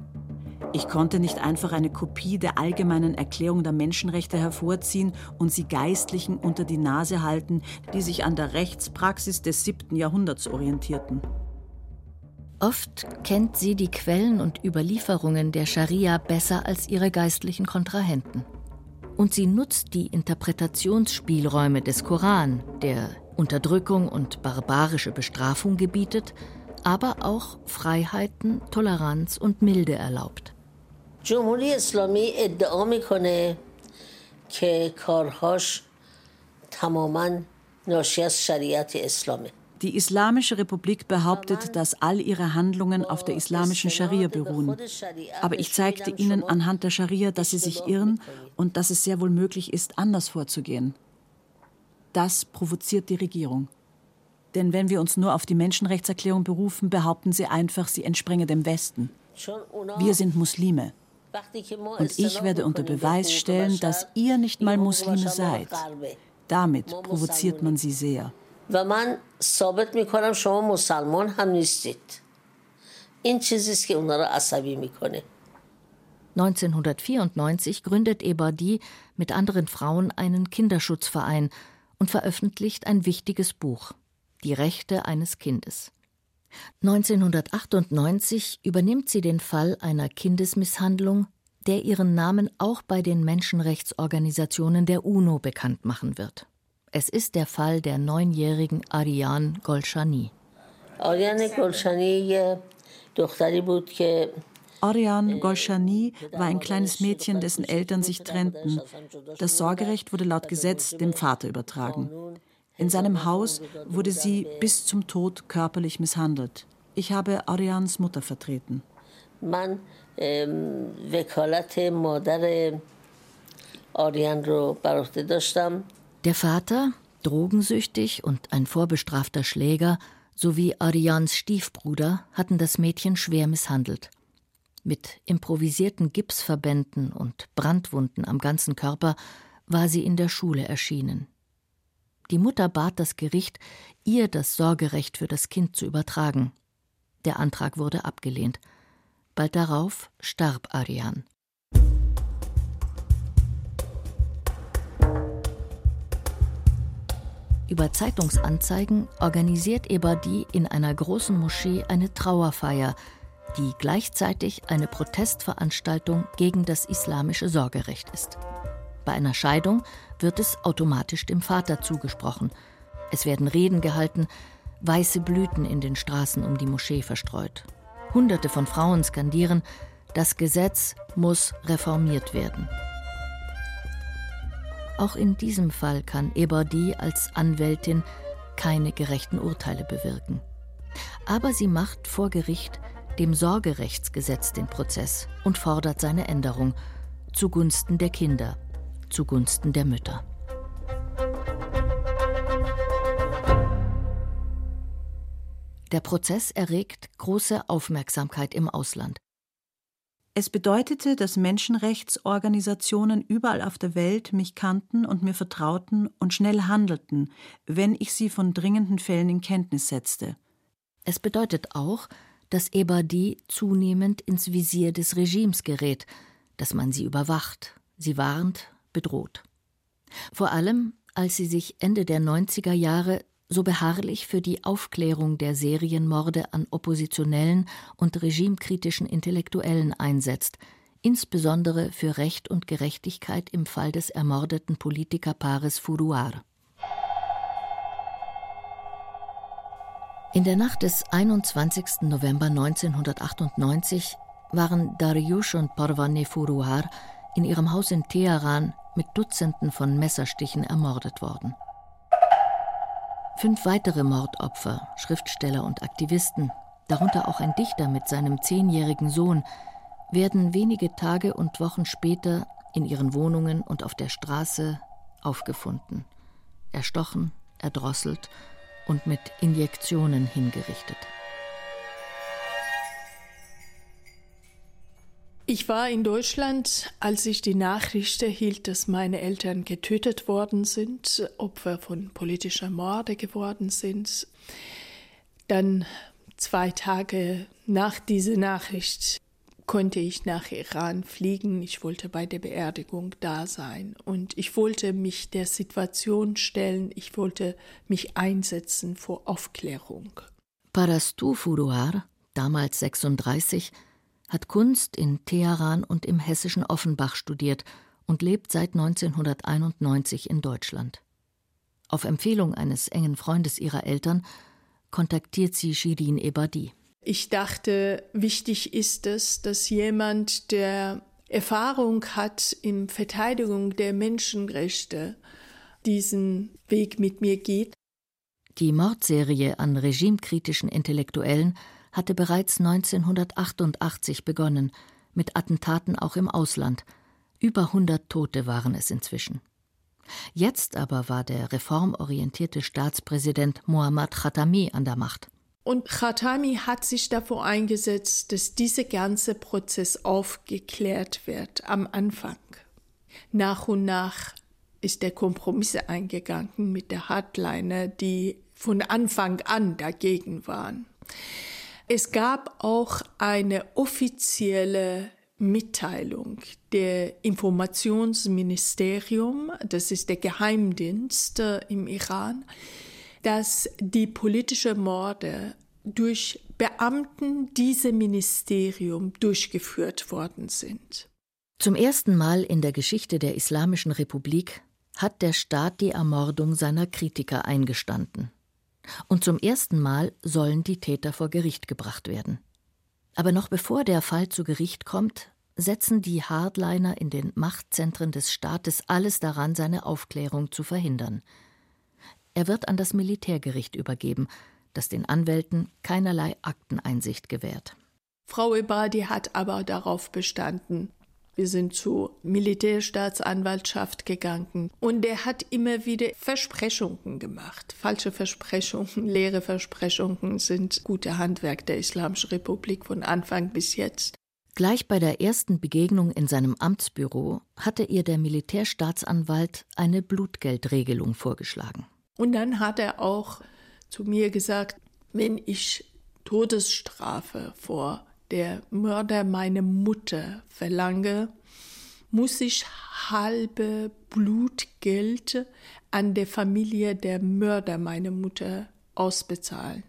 Speaker 3: Ich konnte nicht einfach eine Kopie der allgemeinen Erklärung der Menschenrechte hervorziehen und sie Geistlichen unter die Nase halten, die sich an der Rechtspraxis des siebten Jahrhunderts orientierten.
Speaker 6: Oft kennt sie die Quellen und Überlieferungen der Scharia besser als ihre geistlichen Kontrahenten. Und sie nutzt die Interpretationsspielräume des Koran, der Unterdrückung und barbarische Bestrafung gebietet, aber auch Freiheiten, Toleranz und Milde erlaubt.
Speaker 2: جمهوری اسلامی ادعا میکنه که کارهاش تماما ناشی از شریعت اسلامه
Speaker 3: Die Islamische Republik behauptet, dass all ihre Handlungen auf der islamischen Scharia beruhen. Aber ich zeigte ihnen anhand der Scharia, dass sie sich irren und dass es sehr wohl möglich ist, anders vorzugehen. Das provoziert die Regierung. Denn wenn wir uns nur auf die Menschenrechtserklärung berufen, behaupten sie einfach, sie entsprenge dem Westen. Wir sind Muslime. Und ich werde unter Beweis stellen, dass ihr nicht mal Muslime seid. Damit provoziert man sie sehr.
Speaker 2: و من ثابت میکنم شما مسلمان هم نیستید این چیزی است که اونا رو عصبی میکنه
Speaker 6: 1994 gründet Ebadi mit anderen Frauen einen Kinderschutzverein und veröffentlicht ein wichtiges Buch Die Rechte eines Kindes. 1998 übernimmt sie den Fall einer Kindesmisshandlung, der ihren Namen auch bei den Menschenrechtsorganisationen der UNO bekannt machen wird. Es ist der Fall der neunjährigen Ariane Golshani.
Speaker 2: Ariane Golshani
Speaker 3: Ariane Golshani war ein kleines Mädchen, dessen Eltern sich trennten. Das Sorgerecht wurde laut Gesetz dem Vater übertragen. In seinem Haus wurde sie bis zum Tod körperlich misshandelt. Ich habe Arians Mutter vertreten.
Speaker 2: من وکالت مادر آریان رو بر عهده داشتم
Speaker 6: Der Vater, drogensüchtig und ein vorbestrafter Schläger, sowie Arians Stiefbruder hatten das Mädchen schwer misshandelt. Mit improvisierten Gipsverbänden und Brandwunden am ganzen Körper war sie in der Schule erschienen. Die Mutter bat das Gericht, ihr das Sorgerecht für das Kind zu übertragen. Der Antrag wurde abgelehnt. Bald darauf starb Arian. Über Zeitungsanzeigen organisiert Ebadi in einer großen Moschee eine Trauerfeier, die gleichzeitig eine Protestveranstaltung gegen das islamische Sorgerecht ist. Bei einer Scheidung wird es automatisch dem Vater zugesprochen. Es werden Reden gehalten, weiße Blüten in den Straßen um die Moschee verstreut. Hunderte von Frauen skandieren, das Gesetz muss reformiert werden. Auch in diesem Fall kann Eberdi als Anwältin keine gerechten Urteile bewirken. Aber sie macht vor Gericht dem Sorgerechtsgesetz den Prozess und fordert seine Änderung zugunsten der Kinder zugunsten der Mütter. Der Prozess erregt große Aufmerksamkeit im Ausland.
Speaker 3: Es bedeutete, dass Menschenrechtsorganisationen überall auf der Welt mich kannten und mir vertrauten und schnell handelten, wenn ich sie von dringenden Fällen in Kenntnis setzte.
Speaker 6: Es bedeutet auch, dass Ebadi zunehmend ins Visier des Regimes gerät, dass man sie überwacht, sie warnt bedroht. Vor allem, als sie sich Ende der 90er Jahre so beharrlich für die Aufklärung der Serienmorde an oppositionellen und regimekritischen Intellektuellen einsetzt, insbesondere für Recht und Gerechtigkeit im Fall des ermordeten Politikerpaares Furuar. In der Nacht des 21. November 1998 waren Dariush und Parvane Furuar in ihrem Haus in Teheran mit Dutzenden von Messerstichen ermordet worden. Fünf weitere Mordopfer, Schriftsteller und Aktivisten, darunter auch ein Dichter mit seinem zehnjährigen Sohn, werden wenige Tage und Wochen später in ihren Wohnungen und auf der Straße aufgefunden, erstochen, erdrosselt und mit Injektionen hingerichtet.
Speaker 5: Ich war in Deutschland, als ich die Nachricht erhielt, dass meine Eltern getötet worden sind, Opfer von politischer Morde geworden sind. Dann zwei Tage nach dieser Nachricht konnte ich nach Iran fliegen. Ich wollte bei der Beerdigung da sein und ich wollte mich der Situation stellen. Ich wollte mich einsetzen vor Aufklärung.
Speaker 6: Parastu Furuar, damals 36, hat Kunst in Teheran und im hessischen Offenbach studiert und lebt seit 1991 in Deutschland. Auf Empfehlung eines engen Freundes ihrer Eltern kontaktiert sie Shirin Ebadi.
Speaker 5: Ich dachte, wichtig ist es, dass jemand, der Erfahrung hat in Verteidigung der Menschenrechte, diesen Weg mit mir geht.
Speaker 6: Die Mordserie an regimekritischen Intellektuellen hatte bereits 1988 begonnen, mit Attentaten auch im Ausland. Über 100 Tote waren es inzwischen. Jetzt aber war der reformorientierte Staatspräsident Mohammad Khatami an der Macht.
Speaker 5: Und Khatami hat sich davor eingesetzt, dass dieser ganze Prozess aufgeklärt wird am Anfang. Nach und nach ist er Kompromisse eingegangen mit der Hardliner, die von Anfang an dagegen waren. Es gab auch eine offizielle Mitteilung der Informationsministerium, das ist der Geheimdienst äh, im Iran, dass die politischen Morde durch Beamten dieses Ministerium durchgeführt worden sind.
Speaker 6: Zum ersten Mal in der Geschichte der Islamischen Republik hat der Staat die Ermordung seiner Kritiker eingestanden. Und zum ersten Mal sollen die Täter vor Gericht gebracht werden. Aber noch bevor der Fall zu Gericht kommt, setzen die Hardliner in den Machtzentren des Staates alles daran, seine Aufklärung zu verhindern. Er wird an das Militärgericht übergeben, das den Anwälten keinerlei Akteneinsicht gewährt.
Speaker 5: Frau Ebadi hat aber darauf bestanden, wir sind zur Militärstaatsanwaltschaft gegangen und er hat immer wieder Versprechungen gemacht. Falsche Versprechungen, leere Versprechungen sind gute Handwerk der Islamischen Republik von Anfang bis jetzt.
Speaker 6: Gleich bei der ersten Begegnung in seinem Amtsbüro hatte ihr der Militärstaatsanwalt eine Blutgeldregelung vorgeschlagen.
Speaker 5: Und dann hat er auch zu mir gesagt, wenn ich Todesstrafe vor der Mörder meine Mutter verlange, muss ich halbe Blutgeld an der Familie der Mörder meine Mutter ausbezahlen,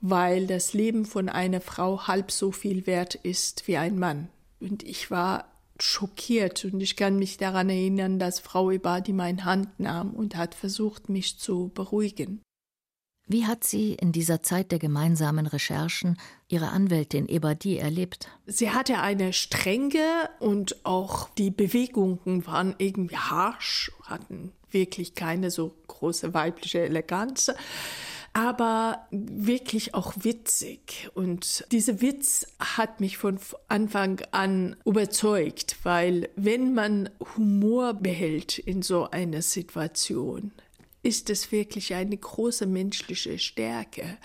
Speaker 5: weil das Leben von einer Frau halb so viel wert ist wie ein Mann. Und ich war schockiert und ich kann mich daran erinnern, dass Frau Ebadi meine Hand nahm und hat versucht, mich zu beruhigen.
Speaker 6: Wie hat sie in dieser Zeit der gemeinsamen Recherchen ihre Anwältin Ebadi erlebt?
Speaker 5: Sie hatte eine strenge und auch die Bewegungen waren irgendwie harsch, hatten wirklich keine so große weibliche Eleganz, aber wirklich auch witzig. Und dieser Witz hat mich von Anfang an überzeugt, weil wenn man Humor behält in so einer Situation, ist es wirklich eine große menschliche Stärke.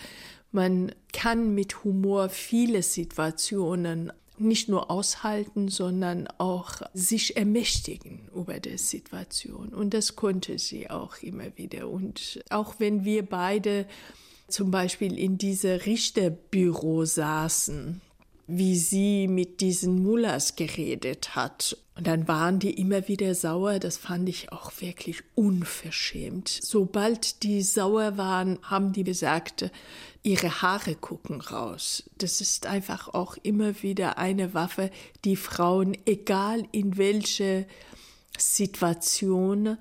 Speaker 5: Man kann mit Humor viele Situationen nicht nur aushalten, sondern auch sich ermächtigen über die Situation. Und das konnte sie auch immer wieder. Und auch wenn wir beide zum Beispiel in diese Richterbüro saßen, wie sie mit diesen Mullers geredet hat. Und dann waren die immer wieder sauer. Das fand ich auch wirklich unverschämt. Sobald die sauer waren, haben die gesagt, ihre Haare gucken raus. Das ist einfach auch immer wieder eine Waffe, die Frauen, egal in welche Situation,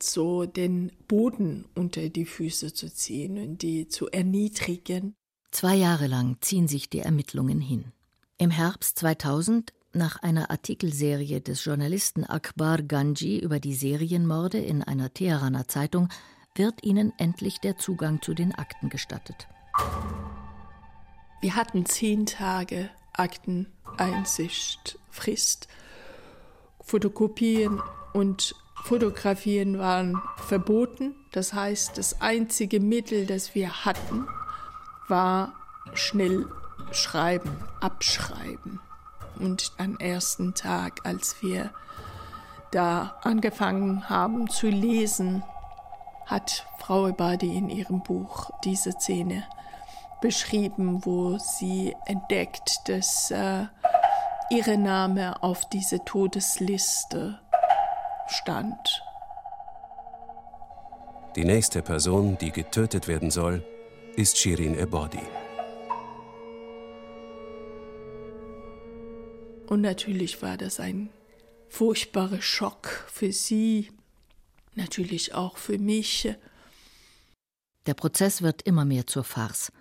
Speaker 5: so den Boden unter die Füße zu ziehen und die zu erniedrigen.
Speaker 6: Zwei Jahre lang ziehen sich die Ermittlungen hin. Im Herbst 2000, nach einer Artikelserie des Journalisten Akbar Ganji über die Serienmorde in einer Teheraner Zeitung, wird ihnen endlich der Zugang zu den Akten gestattet.
Speaker 5: Wir hatten zehn Tage Akteneinsicht, Frist. Fotokopien und Fotografieren waren verboten. Das heißt, das einzige Mittel, das wir hatten, war schnell schreiben, abschreiben. Und am ersten Tag, als wir da angefangen haben zu lesen, hat Frau Ebadi in ihrem Buch diese Szene beschrieben, wo sie entdeckt, dass äh, ihr Name auf diese Todesliste stand.
Speaker 4: Die nächste Person, die getötet werden soll, ist Shirin Ebodi.
Speaker 5: Und natürlich war das ein furchtbarer Schock für sie, natürlich auch für mich.
Speaker 6: Der Prozess wird immer mehr zur Farce.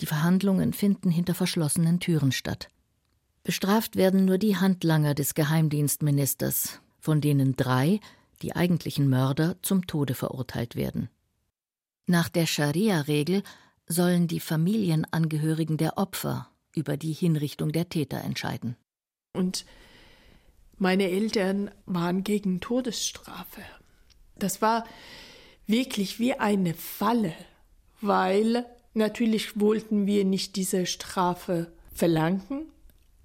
Speaker 6: Die Verhandlungen finden hinter verschlossenen Türen statt. Bestraft werden nur die Handlanger des Geheimdienstministers, von denen drei, die eigentlichen Mörder, zum Tode verurteilt werden. Nach der Scharia-Regel sollen die Familienangehörigen der Opfer über die Hinrichtung der Täter entscheiden.
Speaker 5: Und meine Eltern waren gegen Todesstrafe. Das war wirklich wie eine Falle, weil natürlich wollten wir nicht diese Strafe verlangen,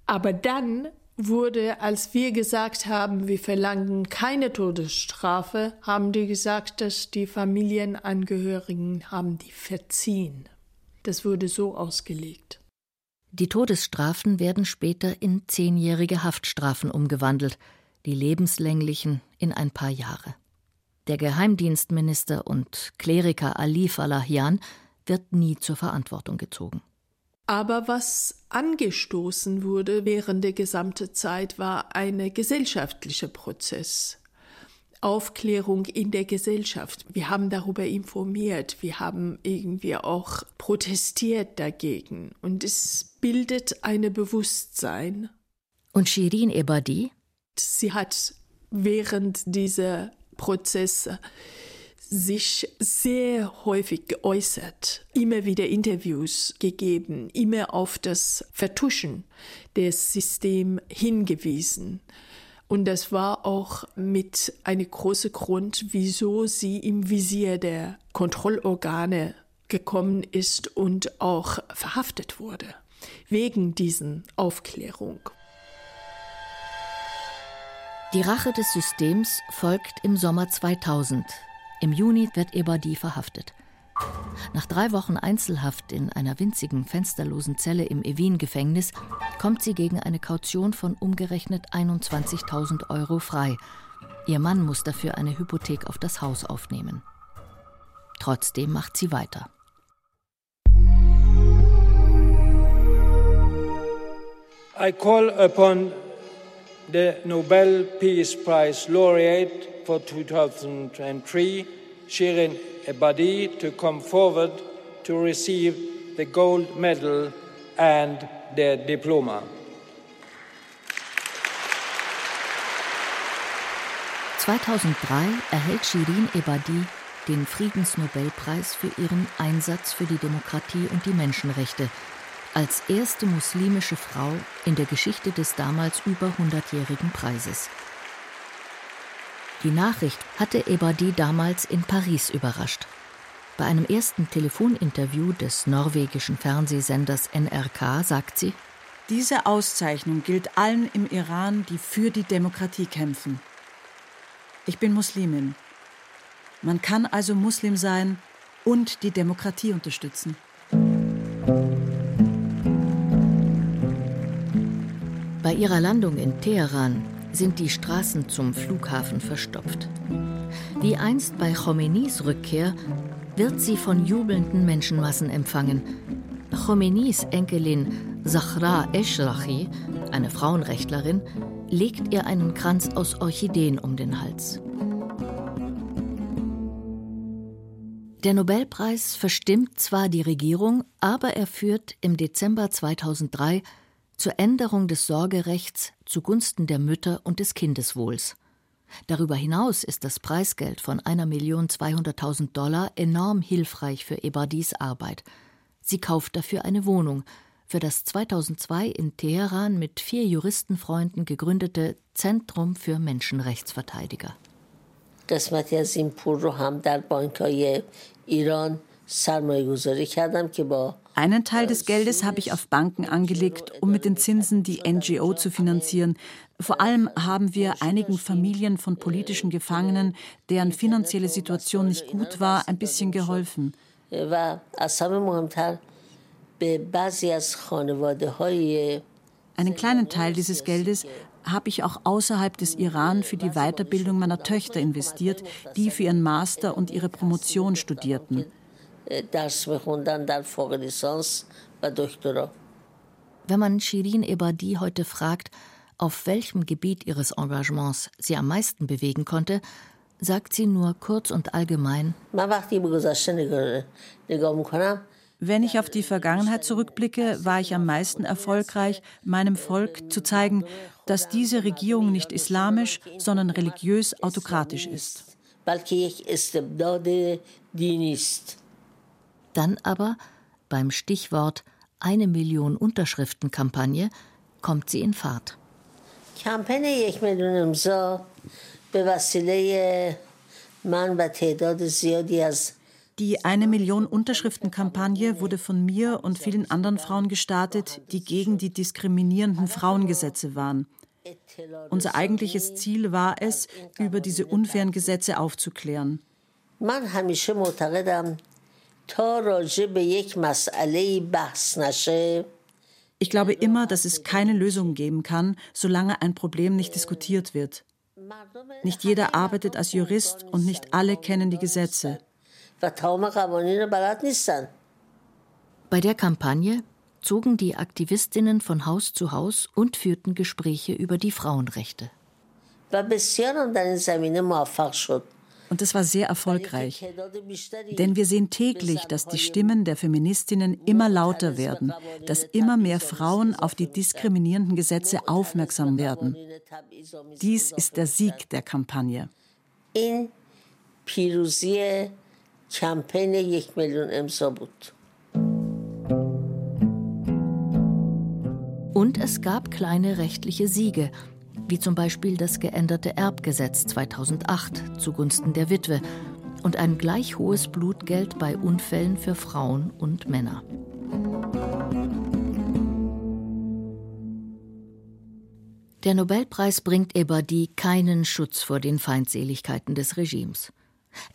Speaker 5: aber dann wurde, als wir gesagt haben, wir verlangen keine Todesstrafe, haben die gesagt, dass die Familienangehörigen haben die verziehen. Das wurde so ausgelegt.
Speaker 6: Die Todesstrafen werden später in zehnjährige Haftstrafen umgewandelt, die lebenslänglichen in ein paar Jahre. Der Geheimdienstminister und Kleriker Ali Falahian wird nie zur Verantwortung gezogen.
Speaker 5: Aber was angestoßen wurde während der gesamten Zeit, war ein gesellschaftlicher Prozess. Aufklärung in der Gesellschaft. Wir haben darüber informiert, wir haben irgendwie auch protestiert dagegen und es bildet ein Bewusstsein.
Speaker 6: Und Shirin Ebadi?
Speaker 5: Sie hat während dieser Prozesse sich sehr häufig geäußert, immer wieder Interviews gegeben, immer auf das Vertuschen des Systems hingewiesen. Und das war auch mit einem großen Grund, wieso sie im Visier der Kontrollorgane gekommen ist und auch verhaftet wurde, wegen diesen Aufklärung.
Speaker 6: Die Rache des Systems folgt im Sommer 2000, im Juni wird Ebadi verhaftet. Nach drei Wochen Einzelhaft in einer winzigen, fensterlosen Zelle im Evin-Gefängnis kommt sie gegen eine Kaution von umgerechnet 21.000 Euro frei. Ihr Mann muss dafür eine Hypothek auf das Haus aufnehmen. Trotzdem macht sie weiter.
Speaker 10: I call upon the Nobel Peace Prize laureate for 2003, Shirin Ebadi, to come forward to receive the gold medal and the diploma.
Speaker 6: (2003) erhält Shirin Ebadi den Friedensnobelpreis für ihren Einsatz für die Demokratie und die Menschenrechte als erste muslimische Frau in der Geschichte des damals über 100-jährigen Preises. Die Nachricht hatte Ebadi damals in Paris überrascht. Bei einem ersten Telefoninterview des norwegischen Fernsehsenders NRK sagt sie:
Speaker 3: Diese Auszeichnung gilt allen im Iran, die für die Demokratie kämpfen. Ich bin Muslimin. Man kann also Muslim sein und die Demokratie unterstützen.
Speaker 6: Ihrer Landung in Teheran sind die Straßen zum Flughafen verstopft. Wie einst bei Khomeinis Rückkehr wird sie von jubelnden Menschenmassen empfangen. Khomeinis Enkelin Zahra Eshrachi, eine Frauenrechtlerin, legt ihr einen Kranz aus Orchideen um den Hals. Der Nobelpreis verstimmt zwar die Regierung, aber er führt im Dezember 2003 zur Änderung des Sorgerechts zugunsten der Mütter und des Kindeswohls. Darüber hinaus ist das Preisgeld von 1.200.000 Dollar enorm hilfreich für Ebadis Arbeit. Sie kauft dafür eine Wohnung für das 2002 in Teheran mit vier Juristenfreunden gegründete Zentrum für Menschenrechtsverteidiger.
Speaker 2: قسمتی از این پول رو هم در بانک ایران سرمایه گذاری کردم که با
Speaker 3: einen Teil des Geldes habe ich auf Banken angelegt, um mit den Zinsen die NGO zu finanzieren. Vor allem haben wir einigen Familien von politischen Gefangenen, deren finanzielle Situation nicht gut war, ein bisschen geholfen. Einen kleinen Teil dieses Geldes habe ich auch außerhalb des Iran für die Weiterbildung meiner Töchter investiert, die für ihren Master und ihre Promotion studierten.
Speaker 2: درس میخوندن در فوق لیسانس و دکترا.
Speaker 6: Wenn man Shirin Ebadi heute fragt, auf welchem Gebiet ihres Engagements sie am meisten bewegen konnte, sagt sie nur kurz und allgemein:
Speaker 3: Wenn ich auf die Vergangenheit zurückblicke, war ich am meisten erfolgreich, meinem Volk zu zeigen, dass diese Regierung nicht islamisch, sondern religiös autokratisch ist.
Speaker 6: Dann aber beim Stichwort eine Million Unterschriften-Kampagne kommt sie in Fahrt.
Speaker 2: کمپین یک میلیون امضا به وسیله من و تعداد زیادی از
Speaker 3: die eine Million Unterschriften-Kampagne wurde von mir und vielen anderen Frauen gestartet, die gegen die diskriminierenden Frauengesetze waren. Unser eigentliches Ziel war es, über diese unfairen Gesetze aufzuklären.
Speaker 2: من همیشه معتقدم تا راجع به یک مسئله بحث نشه
Speaker 3: ich glaube immer, dass es keine Lösung geben kann, solange ein Problem nicht diskutiert wird. Nicht jeder arbeitet als Jurist und nicht alle kennen die Gesetze.
Speaker 6: Bei der Kampagne zogen die Aktivistinnen von Haus zu Haus und führten Gespräche über die Frauenrechte.
Speaker 3: Und es war sehr erfolgreich. Denn wir sehen täglich, dass die Stimmen der Feministinnen immer lauter werden, dass immer mehr Frauen auf die diskriminierenden Gesetze aufmerksam werden. Dies ist der Sieg der Kampagne. In پیروزی کمپین یک میلیون امضا بود. Und es gab kleine rechtliche Siege wie zum Beispiel das geänderte Erbgesetz 2008 zugunsten der Witwe und ein gleich hohes Blutgeld bei Unfällen für Frauen und Männer. Der Nobelpreis bringt Ebadi keinen Schutz vor den Feindseligkeiten des Regimes.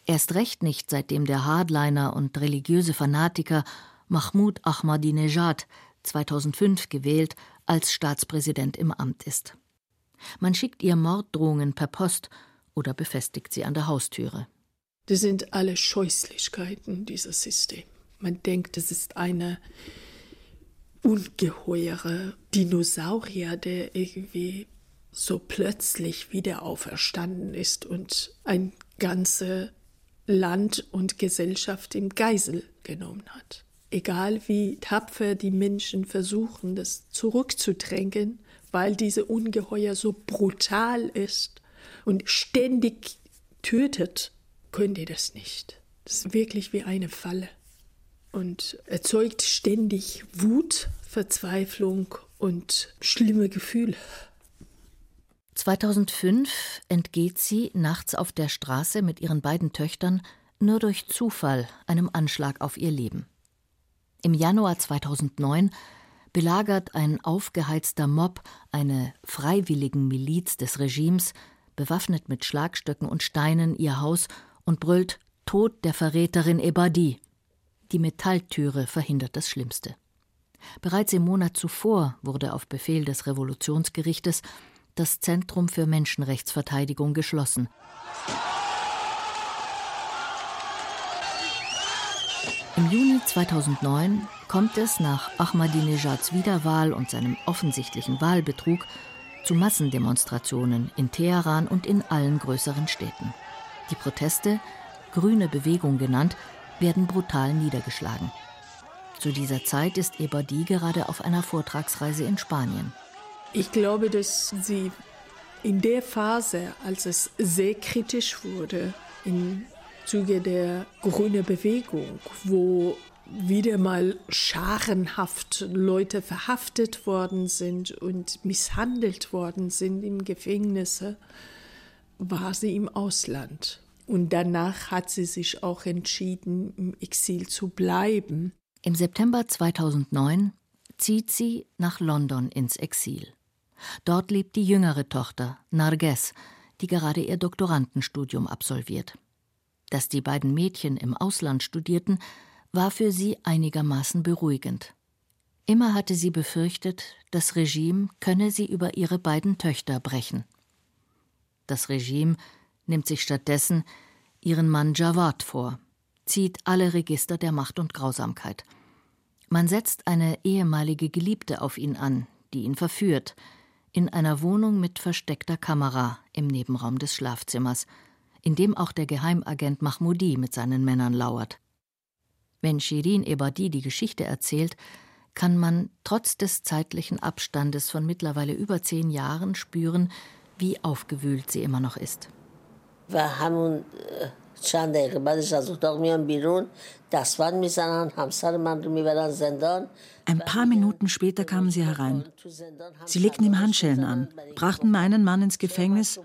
Speaker 3: Erst recht nicht, seitdem der Hardliner und religiöse Fanatiker Mahmoud Ahmadinejad 2005 gewählt als Staatspräsident im Amt ist. Man schickt ihr Morddrohungen per Post oder befestigt sie an der Haustüre.
Speaker 5: Das sind alle Scheußlichkeiten dieses System. Man denkt, es ist eine ungeheure Dinosaurier, der irgendwie so plötzlich wieder auferstanden ist und ein ganzes Land und Gesellschaft im Geisel genommen hat. Egal wie tapfer die Menschen versuchen, das zurückzudrängen, weil diese Ungeheuer so brutal ist und ständig tötet, könnt ihr das nicht. Das ist wirklich wie eine Falle und erzeugt ständig Wut, Verzweiflung und schlimme Gefühle.
Speaker 6: 2005 entgeht sie nachts auf der Straße mit ihren beiden Töchtern nur durch Zufall einem Anschlag auf ihr Leben. Im Januar 2009 belagert ein aufgeheizter Mob eine freiwilligen Miliz des Regimes, bewaffnet mit Schlagstöcken und Steinen, ihr Haus und brüllt Tod der Verräterin Ebadi. Die Metalltüre verhindert das Schlimmste. Bereits im Monat zuvor wurde auf Befehl des Revolutionsgerichtes das Zentrum für Menschenrechtsverteidigung geschlossen. Im Juni 2009 kommt es nach Ahmadinejads Wiederwahl und seinem offensichtlichen Wahlbetrug zu Massendemonstrationen in Teheran und in allen größeren Städten. Die Proteste, Grüne Bewegung genannt, werden brutal niedergeschlagen. Zu dieser Zeit ist Ebadi gerade auf einer Vortragsreise in Spanien.
Speaker 5: Ich glaube, dass sie in der Phase, als es sehr kritisch wurde, in Zuge der grünen Bewegung, wo wieder mal scharenhaft Leute verhaftet worden sind und misshandelt worden sind in Gefängnisse, war sie im Ausland. Und danach hat sie sich auch entschieden, im Exil zu bleiben.
Speaker 6: Im September 2009 zieht sie nach London ins Exil. Dort lebt die jüngere Tochter, Narges, die gerade ihr Doktorandenstudium absolviert. Dass die beiden Mädchen im Ausland studierten, war für sie einigermaßen beruhigend. Immer hatte sie befürchtet, das Regime könne sie über ihre beiden Töchter brechen. Das Regime nimmt sich stattdessen ihren Mann Jawad vor, zieht alle Register der Macht und Grausamkeit. Man setzt eine ehemalige Geliebte auf ihn an, die ihn verführt, in einer Wohnung mit versteckter Kamera im Nebenraum des Schlafzimmers, in dem auch der Geheimagent Mahmoudi mit seinen Männern lauert. Wenn Shirin Ebadi die Geschichte erzählt, kann man trotz des zeitlichen Abstandes von mittlerweile über zehn Jahren spüren, wie aufgewühlt sie immer noch ist.
Speaker 2: Ein
Speaker 3: paar Minuten später kamen sie herein. Sie legten ihm Handschellen an, brachten meinen Mann ins Gefängnis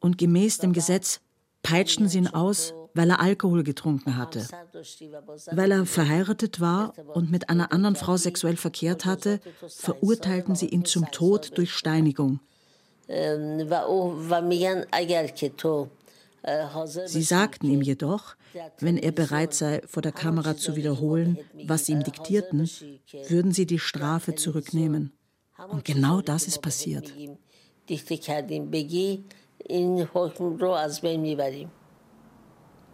Speaker 3: und gemäß dem Gesetz peitschten sie ihn aus, weil er Alkohol getrunken hatte. Weil er verheiratet war und mit einer anderen Frau sexuell verkehrt hatte, verurteilten sie ihn zum Tod durch Steinigung. Sie sagten ihm jedoch, wenn er bereit sei, vor der Kamera zu wiederholen, was sie ihm diktierten, würden sie die Strafe zurücknehmen. Und genau das ist passiert.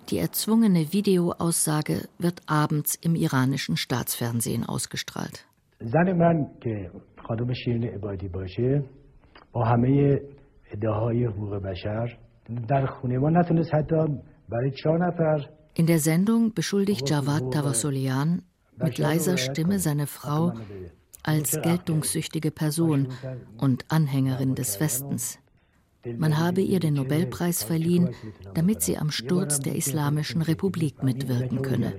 Speaker 3: Die erzwungene Videoaussage wird abends im iranischen Staatsfernsehen ausgestrahlt. زن من که خانم شیرین عبادی باشه با همه ادعاهای حقوق بشر در خونه ما نتونست حتی برای چهار نفر In der Sendung beschuldigt Javad Tavasolian mit leiser Stimme seine Frau als geltungssüchtige Person und Anhängerin des Westens. Man habe ihr den Nobelpreis verliehen, damit sie am Sturz der Islamischen Republik mitwirken könne.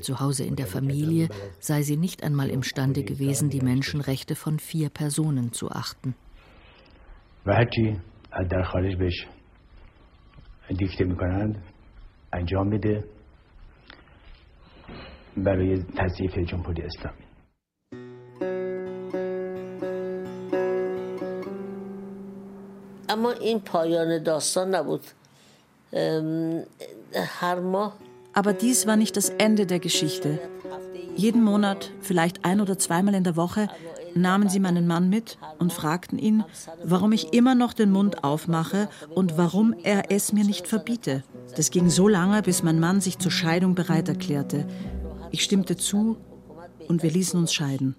Speaker 3: Zu Hause in der Familie sei sie nicht einmal imstande gewesen, die Menschenrechte von vier Personen zu achten. برای تضعیف جمهوری اسلامی
Speaker 2: اما این پایان داستان نبود هر ماه
Speaker 3: Aber dies war nicht das Ende der Geschichte. Jeden Monat, vielleicht ein oder zweimal in der Woche, nahmen sie meinen Mann mit und fragten ihn, warum ich immer noch den Mund aufmache und warum er es mir nicht verbiete. Das ging so lange, bis mein Mann sich zur Scheidung bereit erklärte. Ich stimmte zu und wir ließen uns scheiden.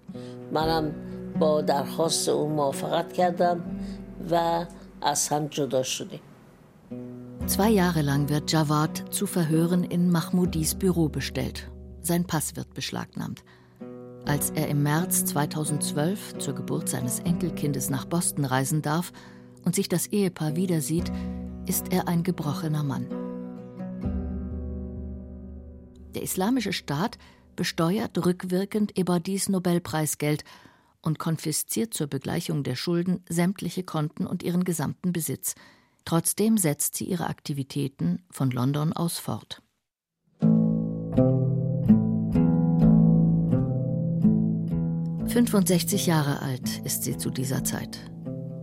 Speaker 3: Zwei Jahre lang wird Jawad zu Verhören in Mahmoudis Büro bestellt. Sein Pass wird beschlagnahmt. Als er im März 2012 zur Geburt seines Enkelkindes nach Boston reisen darf und sich das Ehepaar wieder sieht, ist er ein gebrochener Mann. Der Islamische Staat besteuert rückwirkend Ebadis Nobelpreisgeld und konfisziert zur Begleichung der Schulden sämtliche Konten und ihren gesamten Besitz. Trotzdem setzt sie ihre Aktivitäten von London aus fort. »65 Jahre alt ist sie zu dieser Zeit.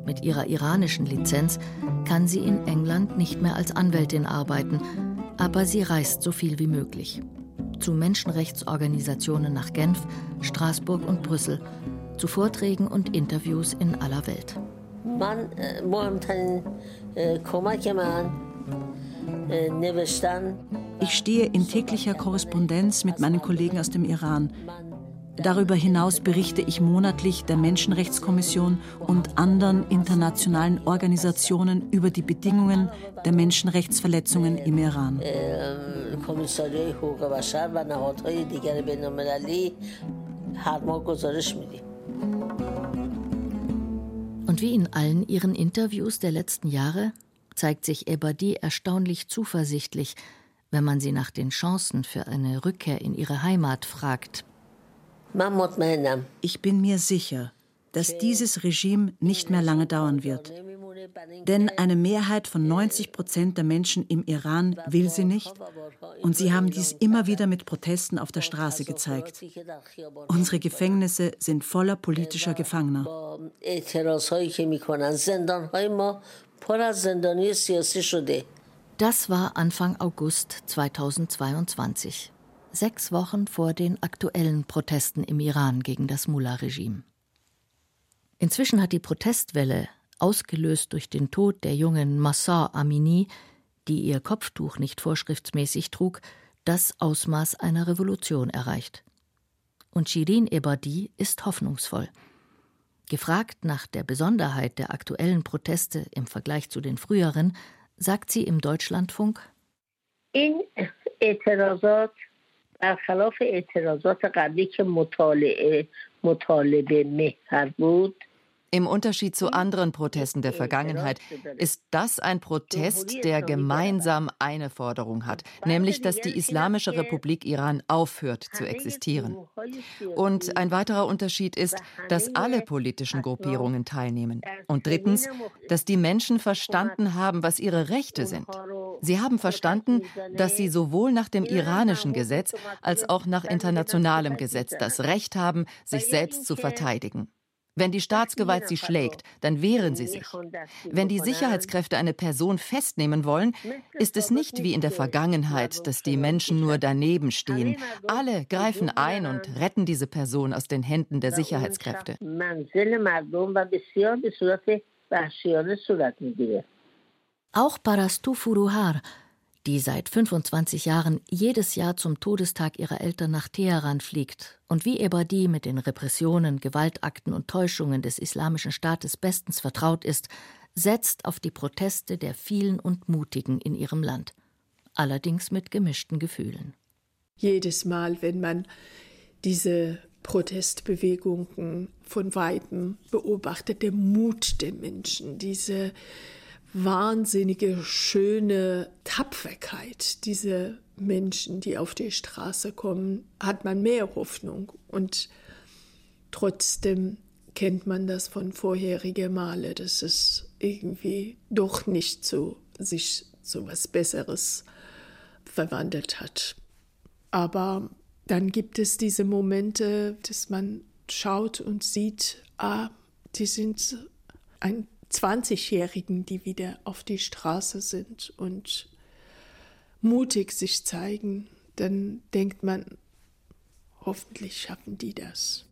Speaker 3: Mit ihrer iranischen Lizenz kann sie in England nicht mehr als Anwältin arbeiten, aber sie reist so viel wie möglich. Zu Menschenrechtsorganisationen nach Genf, Straßburg und Brüssel zu Vorträgen und Interviews in aller Welt. Ich stehe in täglicher Korrespondenz mit meinen Kollegen aus dem Iran. Darüber hinaus berichte ich monatlich der Menschenrechtskommission und anderen internationalen Organisationen über die Bedingungen der Menschenrechtsverletzungen im Iran. Und wie in allen ihren Interviews der letzten Jahre zeigt sich Ebadi erstaunlich zuversichtlich,
Speaker 6: wenn man sie nach den Chancen für eine Rückkehr in ihre Heimat fragt.
Speaker 3: Ich bin mir sicher, dass dieses Regime nicht mehr lange dauern wird. Denn eine Mehrheit von 90 Prozent der Menschen im Iran will sie nicht. Und sie haben dies immer wieder mit Protesten auf der Straße gezeigt. Unsere Gefängnisse sind voller politischer Gefangener.
Speaker 6: Das war Anfang August 2022, sechs Wochen vor den aktuellen Protesten im Iran gegen das Mullah-Regime. Inzwischen hat die Protestwelle, ausgelöst durch den Tod der jungen Massa Amini, die ihr Kopftuch nicht vorschriftsmäßig trug, das Ausmaß einer Revolution erreicht. Und Shirin Ebadi ist hoffnungsvoll. Gefragt nach der Besonderheit der aktuellen Proteste im Vergleich zu den früheren, sagt sie im Deutschlandfunk:
Speaker 2: In اعتراضات برخلاف اعتراضات قبلی که مطالعه مطالبه محور بود
Speaker 11: im Unterschied zu anderen Protesten der Vergangenheit ist das ein Protest, der gemeinsam eine Forderung hat, nämlich dass die Islamische Republik Iran aufhört zu existieren. Und ein weiterer Unterschied ist, dass alle politischen Gruppierungen teilnehmen. Und drittens, dass die Menschen verstanden haben, was ihre Rechte sind. Sie haben verstanden, dass sie sowohl nach dem iranischen Gesetz als auch nach internationalem Gesetz das Recht haben, sich selbst zu verteidigen. Wenn die Staatsgewalt sie schlägt, dann wehren sie sich. Wenn die Sicherheitskräfte eine Person festnehmen wollen, ist es nicht wie in der Vergangenheit, dass die Menschen nur daneben stehen. Alle greifen ein und retten diese Person aus den Händen der Sicherheitskräfte.
Speaker 6: Auch Parastu Furuhar, die seit 25 Jahren jedes Jahr zum Todestag ihrer Eltern nach Teheran fliegt und wie Ebadi mit den Repressionen, Gewaltakten und Täuschungen des Islamischen Staates bestens vertraut ist, setzt auf die Proteste der vielen und Mutigen in ihrem Land, allerdings mit gemischten Gefühlen.
Speaker 5: Jedes Mal, wenn man diese Protestbewegungen von weitem beobachtet, der Mut der Menschen, diese wahnsinnige, schöne Tapferkeit dieser Menschen, die auf die Straße kommen, hat man mehr Hoffnung. Und trotzdem kennt man das von vorherigen Male, dass es irgendwie doch nicht so sich zu was Besseres verwandelt hat. Aber dann gibt es diese Momente, dass man schaut und sieht, ah, die sind ein 20-Jährigen, die wieder auf die Straße sind und mutig sich zeigen, dann denkt man, hoffentlich schaffen die das.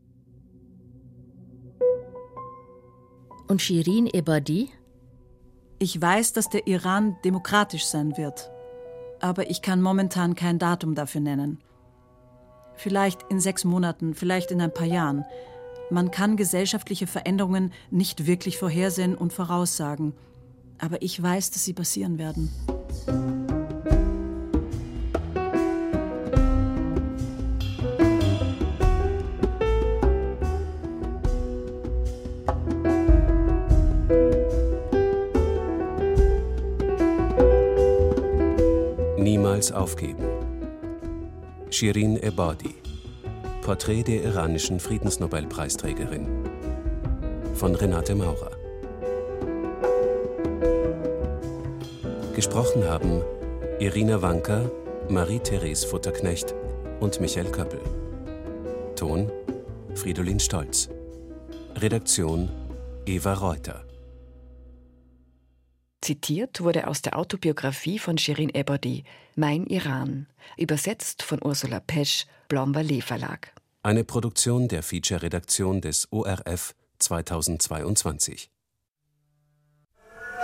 Speaker 6: Und Shirin Ebadi?
Speaker 3: Ich weiß, dass der Iran demokratisch sein wird, aber ich kann momentan kein Datum dafür nennen. Vielleicht in sechs Monaten, vielleicht in ein paar Jahren. Man kann gesellschaftliche Veränderungen nicht wirklich vorhersehen und voraussagen. Aber ich weiß, dass sie passieren werden.
Speaker 4: Niemals aufgeben. Shirin Ebadi Porträt der iranischen Friedensnobelpreisträgerin von Renate Maurer. Gesprochen haben Irina Wanker, Marie-Therese Futterknecht und Michael Köppel. Ton Fridolin Stolz. Redaktion Eva Reuter.
Speaker 12: Zitiert wurde aus der Autobiografie von Shirin Ebadi, Mein Iran, übersetzt von Ursula Pesch, Blomberlee Verlag.
Speaker 4: Eine Produktion der Feature-Redaktion des ORF 2022.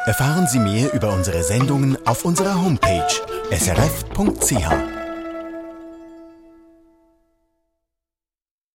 Speaker 13: Erfahren Sie mehr über unsere Sendungen auf unserer Homepage srf.ch.